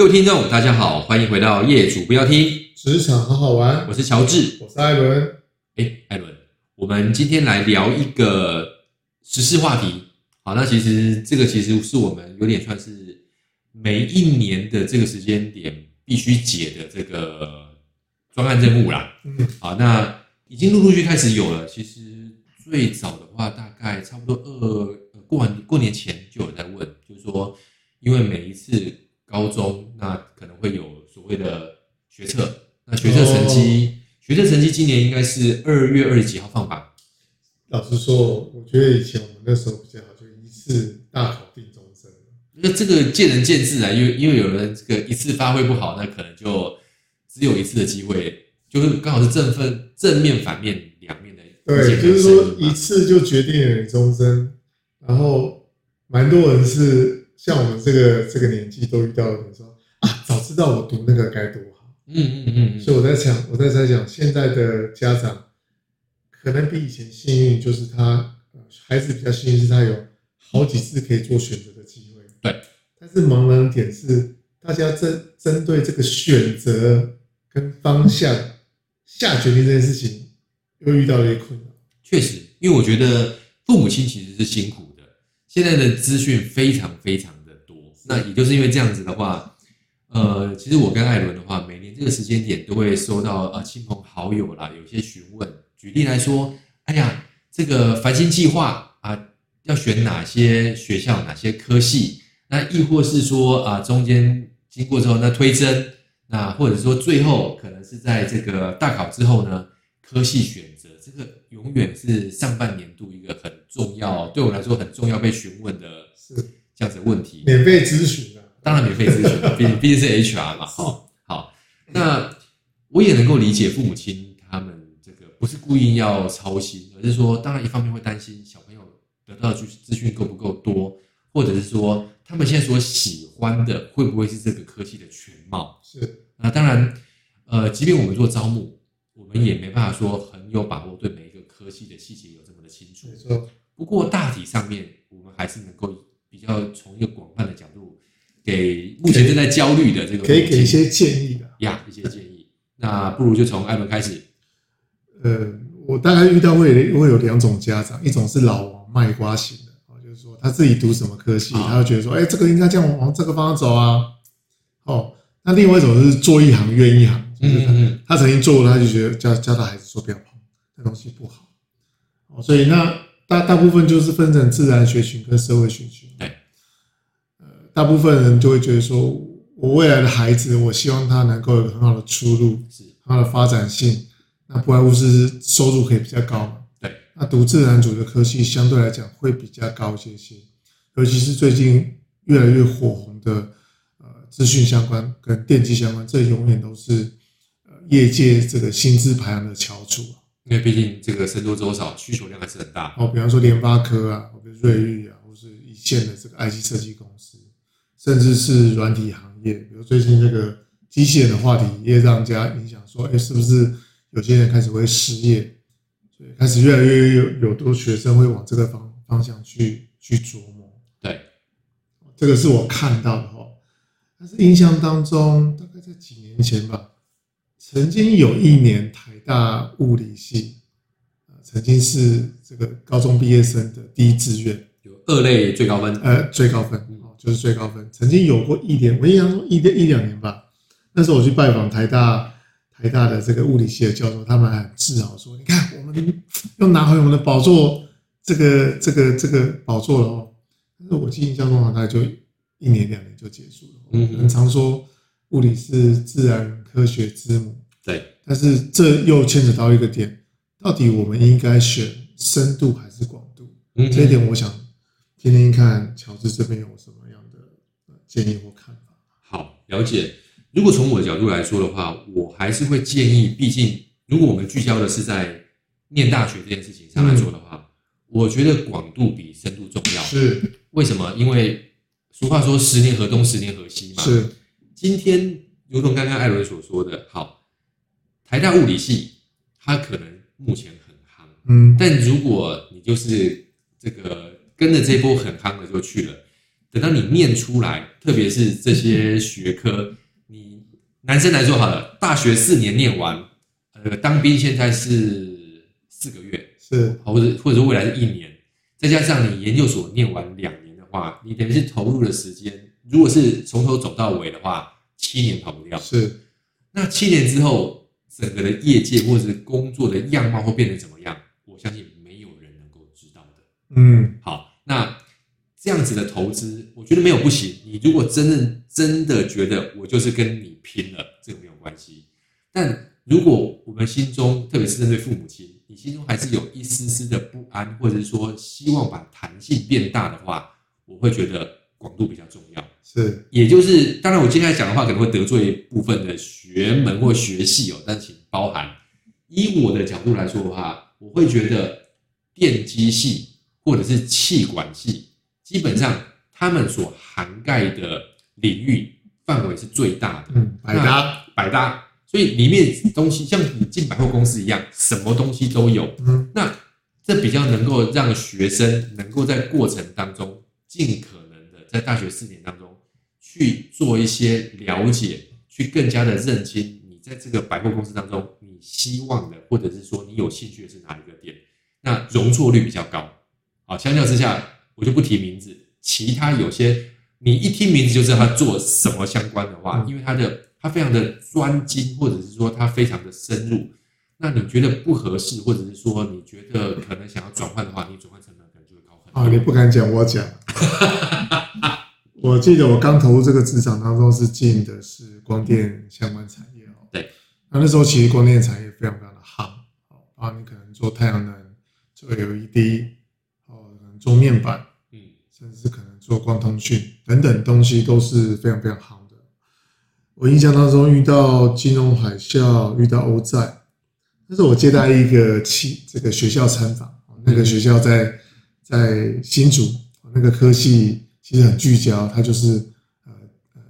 各位听众，大家好，欢迎回到业主不要听职场好好玩。我是乔治，我是艾伦。哎，艾伦，我们今天来聊一个时事话题。好，那其实这个其实是我们有点算是每一年的这个时间点必须解的这个专案任务啦。嗯，好，那已经陆陆续续开始有了。其实最早的话，大概差不多二过完过年前就有在问，就是说，因为每一次。高中那可能会有所谓的学测，那学测成绩，哦、学测成绩今年应该是二月二十几号放榜。老实说，我觉得以前我们那时候比较好，就一次大考定终身。那这个见仁见智啊，因为因为有人这个一次发挥不好，那可能就只有一次的机会，就是刚好是正分正面反面两面的。对，就是说一次就决定了你终身，然后蛮多人是。像我们这个这个年纪都遇到的，说啊，早知道我读那个该多好。嗯嗯嗯，嗯。所以我在想，我在猜想，现在的家长可能比以前幸运，就是他孩子比较幸运，是他有好几次可以做选择的机会。对。但是茫然点是，大家针针对这个选择跟方向下决定这件事情，又遇到了一些困难。确实，因为我觉得父母亲其实是辛苦。现在的资讯非常非常的多，那也就是因为这样子的话，呃，其实我跟艾伦的话，每年这个时间点都会收到呃亲朋好友啦，有些询问。举例来说，哎呀，这个繁星计划啊，要选哪些学校、哪些科系？那亦或是说啊，中间经过之后，那推甄，那或者说最后可能是在这个大考之后呢，科系选择，这个永远是上半年度一个很重要，对我来说很重要被询问的是这样子的问题。免费咨询啊，当然免费咨询，毕竟毕竟是 HR 嘛。好，好，那我也能够理解父母亲他们这个不是故意要操心，而是说，当然一方面会担心小朋友得到的资资讯够不够多，或者是说他们现在所喜欢的会不会是这个科技的全貌？是。那当然，呃，即便我们做招募。我们也没办法说很有把握，对每一个科技的细节有这么的清楚。没错，不过大体上面，我们还是能够比较从一个广泛的角度，给目前正在焦虑的这个，可以给一些建议的呀，一些建议。那不如就从艾伦开始。呃，我大概遇到会会有两种家长，一种是老王卖瓜型的，就是说他自己读什么科系，他就觉得说，哎，这个应该这样往这个方向走啊。哦，那另外一种是做一行怨一行。嗯嗯，他曾经做过，他就觉得教教他孩子说不要碰，那东西不好。哦，所以那大大部分就是分成自然学群跟社会学群。对，呃，大部分人就会觉得说，我未来的孩子，我希望他能够有很好的出路，是他的发展性，那不外乎是收入可以比较高嘛。对，那读自然组的科系相对来讲会比较高一些些，尤其是最近越来越火红的呃资讯相关跟电机相关，这永远都是呃。业界这个薪资排行的翘楚，因为毕竟这个僧多粥少，需求量还是很大。哦，比方说联发科啊，或者瑞昱啊，或是一线的这个 IC 设计公司，甚至是软体行业，比如最近这个机器人的话题也让人家影响，说，哎，是不是有些人开始会失业？所以开始越来越有有多学生会往这个方方向去去琢磨。对，这个是我看到的哈。但是印象当中，大概在几年前吧。曾经有一年，台大物理系，曾经是这个高中毕业生的第一志愿，有二类最高分，呃，最高分哦，就是最高分。曾经有过一年，我印象中一一两年吧。那时候我去拜访台大，台大的这个物理系的教授，他们很自豪说：“你看，我们又拿回我们的宝座，这个这个这个宝座了哦。”但是我记印象中大概就一年两年就结束了。嗯，很常说物理是自然科学之母。对，但是这又牵扯到一个点，到底我们应该选深度还是广度？嗯，这一点我想听听看乔治这边有什么样的建议或看法。好，了解。如果从我的角度来说的话，我还是会建议，毕竟如果我们聚焦的是在念大学这件事情上来说的话，嗯，我觉得广度比深度重要。是，为什么？因为俗话说“十年河东，十年河西”嘛。是，今天如同刚刚艾伦所说的，好。台大物理系，它可能目前很夯，嗯，但如果你就是这个跟着这波很夯的就去了，等到你念出来，特别是这些学科，你男生来说好了，大学四年念完，呃，当兵现在是四个月，是，或者或者说未来是一年，再加上你研究所念完两年的话，你等于是投入的时间，如果是从头走到尾的话，七年跑不掉。是，那七年之后，整个的业界或者是工作的样貌会变成怎么样？我相信没有人能够知道的。嗯，好，那这样子的投资，我觉得没有不行。你如果真的真的觉得我就是跟你拼了，这个没有关系。但如果我们心中，特别是针对父母亲，你心中还是有一丝丝的不安，或者是说希望把弹性变大的话，我会觉得广度比较重要。是，也就是，当然我接下来讲的话可能会得罪部分的学门或学系哦，但请包含。以我的角度来说的话，我会觉得电机系或者是气管系，基本上他们所涵盖的领域范围是最大的，嗯，百搭，百搭。所以里面东西像你进百货公司一样，什么东西都有。嗯，那这比较能够让学生能够在过程当中尽可能的在大学四年当中去做一些了解，去更加的认清你在这个百货公司当中你希望的，或者是说你有兴趣的是哪一个点，那容错率比较高。好，相较之下，我就不提名字，其他有些你一听名字就知道他做什么相关的话，因为他的。他非常的专精，或者是说他非常的深入。那你觉得不合适，或者是说你觉得可能想要转换的话，你转换成。啊，你不敢讲，我讲。我记得我刚投入这个职场当中是进的是光电相关产业哦。对。那那时候其实光电产业非常非常的夯啊，你可能做太阳能、做 LED，哦，可能做面板，嗯，甚至可能做光通讯等等东西都是非常非常夯。我印象当中遇到金融海啸，遇到欧债，那是我接待一个企这个学校参访，那个学校在在新竹，那个科系其实很聚焦，它就是呃呃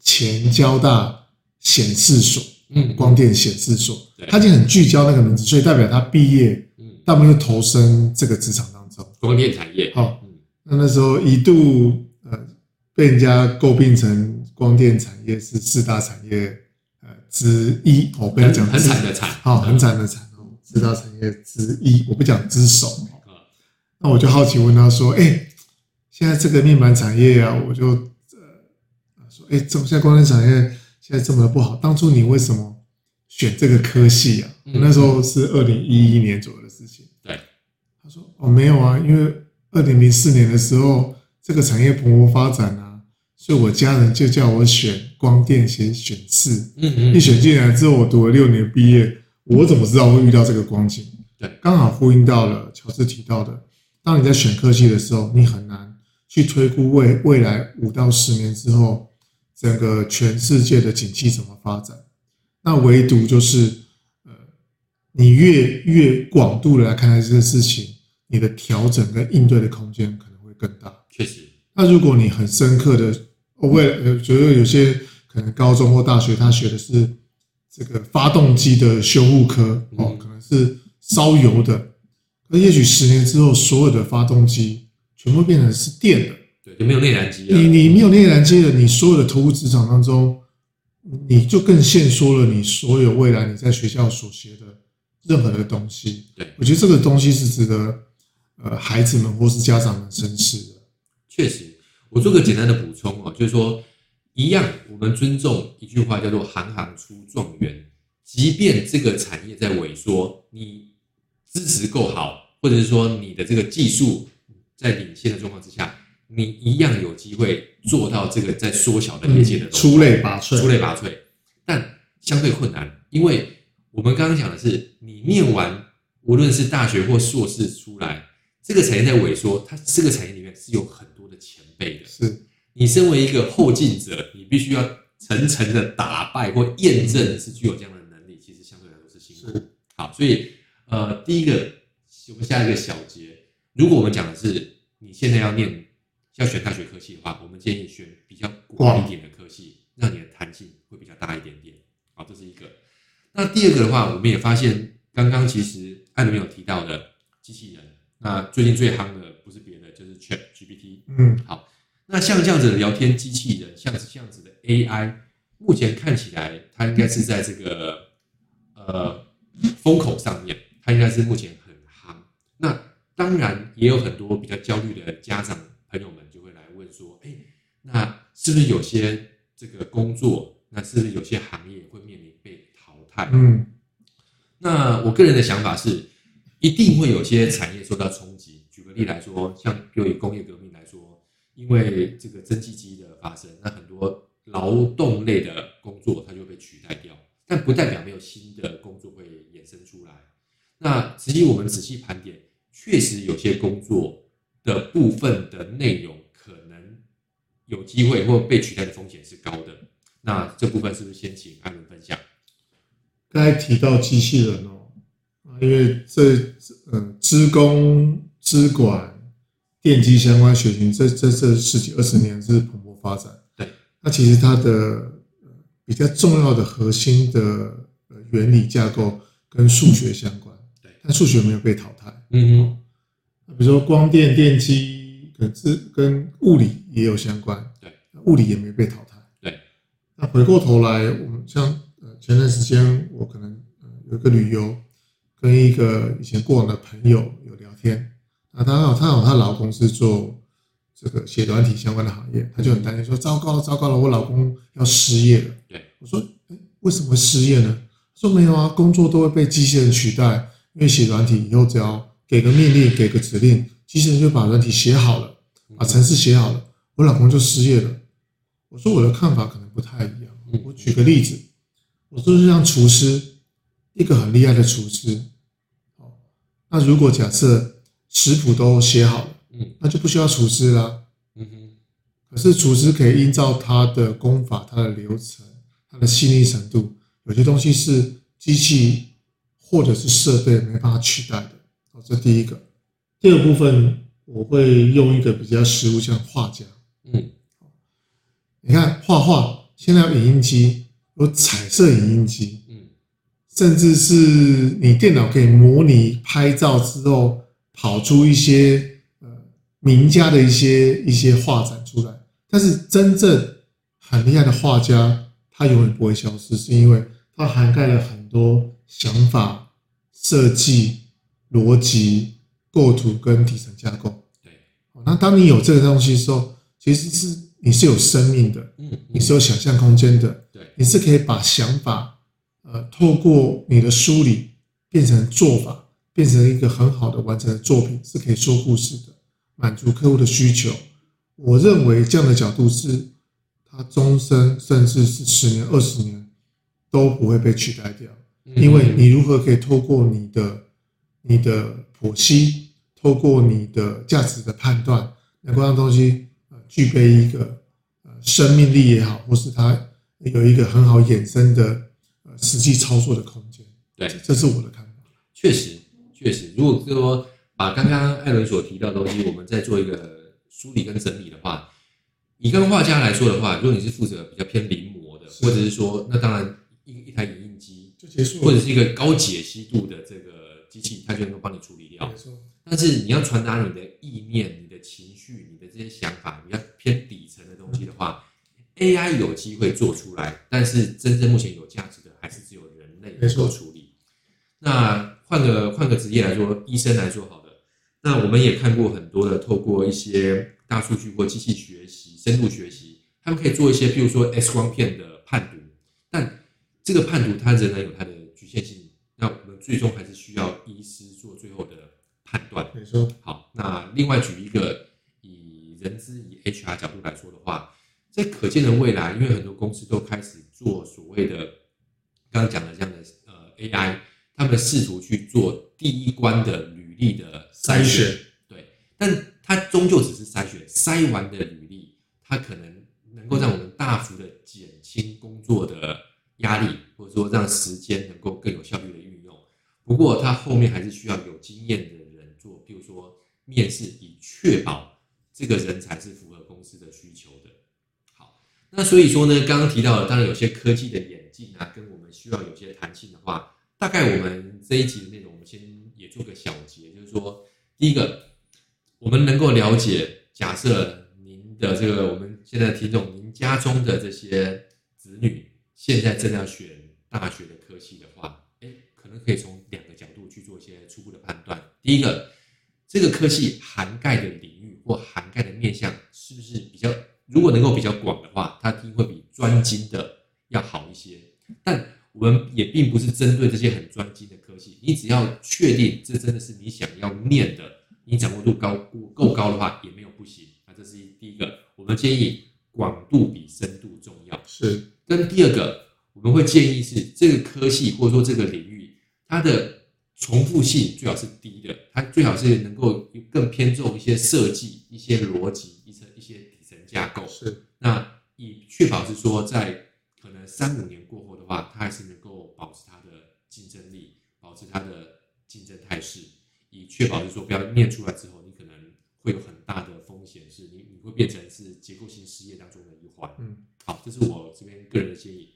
前交大显示所，嗯，光电显示所，它已经很聚焦那个名字，所以代表他毕业，嗯，大部分就投身这个职场当中，光电产业。好，那那时候一度呃被人家诟病成。光电产业是四大产业呃之一，我不要讲很惨的惨，好，很惨的惨哦，四大产业之一，我不讲之首。那我就好奇问他说：“哎，现在这个面板产业啊，我就呃说，哎，怎么现在光电产业现在这么不好？当初你为什么选这个科系啊？那时候是二零一一年左右的事情。对，他说：哦，没有啊，因为二零零四年的时候，这个产业蓬勃发展啊。”所以，我家人就叫我选光电选选四。嗯嗯。一选进来之后，我读了六年毕业，我怎么知道会遇到这个光景？对，刚好呼应到了乔治提到的，当你在选科技的时候，你很难去推估未未来五到十年之后，整个全世界的景气怎么发展。那唯独就是，呃，你越越广度的来看待这个事情，你的调整跟应对的空间可能会更大。确实。那如果你很深刻的，我为呃觉得有些可能高中或大学他学的是这个发动机的修护科哦，可能是烧油的，那也许十年之后，所有的发动机全部变成是电的，对，就没有内燃机了。你你没有内燃机了，你所有的投入职场当中，你就更限缩了你所有未来你在学校所学的任何的东西。对，我觉得这个东西是值得呃孩子们或是家长们深思的。确实，我做个简单的补充哦，就是说，一样，我们尊重一句话叫做“行行出状元”。即便这个产业在萎缩，你支持够好，或者是说你的这个技术在领先的状况之下，你一样有机会做到这个在缩小的业界的出类拔萃。出类拔萃，但相对困难，因为我们刚刚讲的是，你念完无论是大学或硕士出来，这个产业在萎缩，它这个产业里面是有很多的前辈的。是，你身为一个后进者，你必须要层层的打败或验证是具有这样的能力，其实相对来说是辛苦。好，所以呃，第一个我们下一个小节，如果我们讲的是你现在要念要选大学科系的话，我们建议选比较广一点的科系，让你的弹性会比较大一点点。好，这是一个。那第二个的话，我们也发现刚刚其实艾伦有提到的机器人，那最近最夯的不是别的。就是 ChatGPT，嗯，好，那像这样子的聊天机器人，像是这样子的 AI，目前看起来它应该是在这个呃风口上面，它应该是目前很夯。那当然也有很多比较焦虑的家长朋友们就会来问说，哎，那是不是有些这个工作，那是不是有些行业会面临被淘汰？嗯，那我个人的想法是，一定会有些产业受到冲击。举个例来说，像就以工业革命来说。因为这个蒸汽机的发生，那很多劳动类的工作它就被取代掉，但不代表没有新的工作会衍生出来。那实际我们仔细盘点，确实有些工作的部分的内容可能有机会或被取代的风险是高的。那这部分是不是先请艾伦分享？刚才提到机器人哦，因为这嗯，资工、资管。电机相关学群，这这这十几二十年是蓬勃发展。对，那其实它的比较重要的核心的原理架构跟数学相关。对，但数学没有被淘汰。嗯哼，比如说光电、电机，可是跟物理也有相关。对，物理也没被淘汰。对，那回过头来，我们像呃前段时间我可能有一个旅游，跟一个以前过往的朋友有聊天。啊，她好，她好，她老公是做这个写软体相关的行业，她就很担心说：“糟糕了，糟糕了，我老公要失业了。”对，我说：“诶，为什么会失业呢？”说：“没有啊，工作都会被机器人取代，因为写软体以后只要给个命令，给个指令，机器人就把软体写好了，把程式写好了，我老公就失业了。”我说：“我的看法可能不太一样。我举个例子，我说是像厨师，一个很厉害的厨师，那如果假设。食谱都写好了，嗯，那就不需要厨师啦，嗯哼。可是厨师可以依照他的功法、他的流程、他的细腻程度，有些东西是机器或者是设备没办法取代的。好，这第一个。第二部分我会用一个比较实物，像画家，嗯，你看画画，现在有影印机，有彩色影印机，嗯，甚至是你电脑可以模拟拍照之后。跑出一些呃名家的一些一些画展出来，但是真正很厉害的画家，他永远不会消失，是因为他涵盖了很多想法、设计、逻辑、构图跟底层架构。对，那当你有这个东西的时候，其实是你是有生命的，嗯，你是有想象空间的，对，你是可以把想法呃透过你的梳理变成做法。变成一个很好的完成的作品，是可以说故事的，满足客户的需求。我认为这样的角度是，他终身甚至是十年、二十年都不会被取代掉。因为你如何可以透过你的、你的剖析，透过你的价值的判断，能够让东西呃具备一个呃生命力也好，或是它有一个很好衍生的呃实际操作的空间。对，这是我的看法。确实。确实，如果说把刚刚艾伦所提到的东西，我们再做一个梳理跟整理的话，以跟画家来说的话，如果你是负责比较偏临摹的，或者是说，那当然一一台影结束，或者是一个高解析度的这个机器，它就能够帮你处理掉。但是你要传达你的意念、你的情绪、你的这些想法，你要偏底层的东西的话，AI 有机会做出来，但是真正目前有价值的，还是只有人类能够处理。那。换个换个职业来说，医生来说好的，那我们也看过很多的，透过一些大数据或机器学习、深度学习，他们可以做一些，譬如说 X 光片的判读，但这个判读它仍然有它的局限性，那我们最终还是需要医师做最后的判断。没错。好，那另外举一个以人资以 HR 角度来说的话，在可见的未来，因为很多公司都开始做所谓的刚刚讲的这样的呃 AI。他们试图去做第一关的履历的筛选，对，但它终究只是筛选，筛完的履历，它可能能够让我们大幅的减轻工作的压力，或者说让时间能够更有效率的运用。不过，它后面还是需要有经验的人做，比如说面试，以确保这个人才是符合公司的需求的。好，那所以说呢，刚刚提到了，当然有些科技的演进啊，跟我们需要有些弹性的话。大概我们这一集的内容，我们先也做个小结，就是说，第一个，我们能够了解，假设您的这个我们现在听众，您家中的这些子女现在正要选大学的科系的话，哎，可能可以从两个角度去做一些初步的判断。第一个，这个科系涵盖的领域或涵盖的面向是不是比较，如果能够比较广的话，它一定会比专精的要好一些。但我们也并不是针对这些很专精的科系，你只要确定这真的是你想要念的，你掌握度高够高的话，也没有不行。那这是第一个，我们建议广度比深度重要。是。跟第二个，我们会建议是这个科系或者说这个领域，它的重复性最好是低的，它最好是能够更偏重一些设计、一些逻辑、一些一些底层架构。是。那以确保是说在。可能三五年过后的话，它还是能够保持它的竞争力，保持它的竞争态势，以确保是说不要念出来之后，你可能会有很大的风险，是你你会变成是结构性失业当中的一环。嗯，好，这是我这边个人的建议。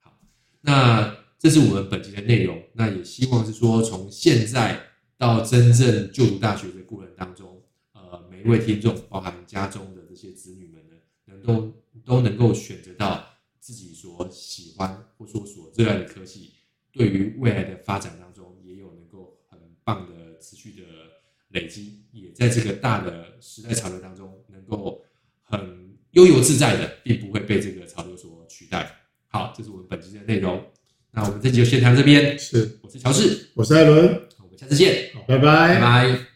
好，那这是我们本集的内容。那也希望是说，从现在到真正就读大学的过程当中，呃，每一位听众，包含家中的这些子女们呢，能够都能够选择到。自己所喜欢或说所热爱的科技，对于未来的发展当中，也有能够很棒的持续的累积，也在这个大的时代潮流当中，能够很悠游自在的，并不会被这个潮流所取代。好，这是我们本期的内容。那我们这集就先谈到这边。是，我是乔治，我是艾伦，我们下次见。好，拜拜，拜拜。